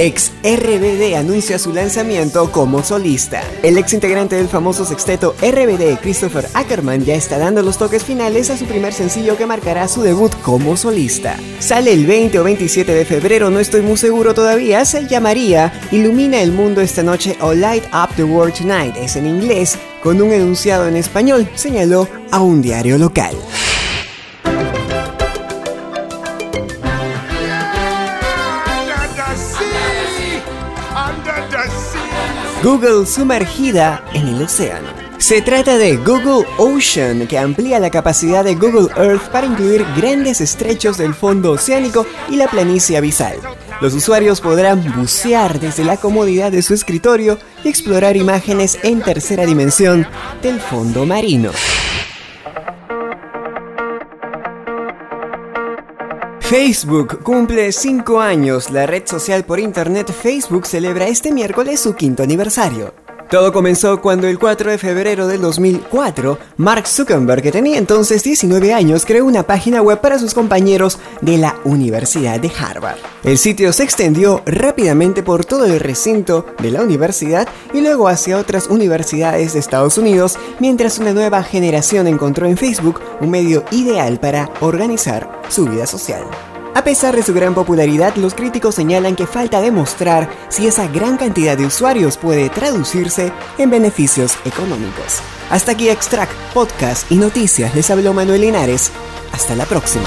Ex RBD anuncia su lanzamiento como solista. El ex integrante del famoso sexteto RBD, Christopher Ackerman, ya está dando los toques finales a su primer sencillo que marcará su debut como solista. Sale el 20 o 27 de febrero, no estoy muy seguro todavía, se llamaría Ilumina el mundo esta noche o Light Up the World Tonight. Es en inglés, con un enunciado en español, señaló a un diario local. Google sumergida en el océano. Se trata de Google Ocean, que amplía la capacidad de Google Earth para incluir grandes estrechos del fondo oceánico y la planicie abisal. Los usuarios podrán bucear desde la comodidad de su escritorio y explorar imágenes en tercera dimensión del fondo marino. Facebook cumple 5 años. La red social por internet Facebook celebra este miércoles su quinto aniversario. Todo comenzó cuando el 4 de febrero del 2004, Mark Zuckerberg, que tenía entonces 19 años, creó una página web para sus compañeros de la Universidad de Harvard. El sitio se extendió rápidamente por todo el recinto de la universidad y luego hacia otras universidades de Estados Unidos, mientras una nueva generación encontró en Facebook un medio ideal para organizar su vida social. A pesar de su gran popularidad, los críticos señalan que falta demostrar si esa gran cantidad de usuarios puede traducirse en beneficios económicos. Hasta aquí Extract, Podcast y Noticias. Les habló Manuel Linares. Hasta la próxima.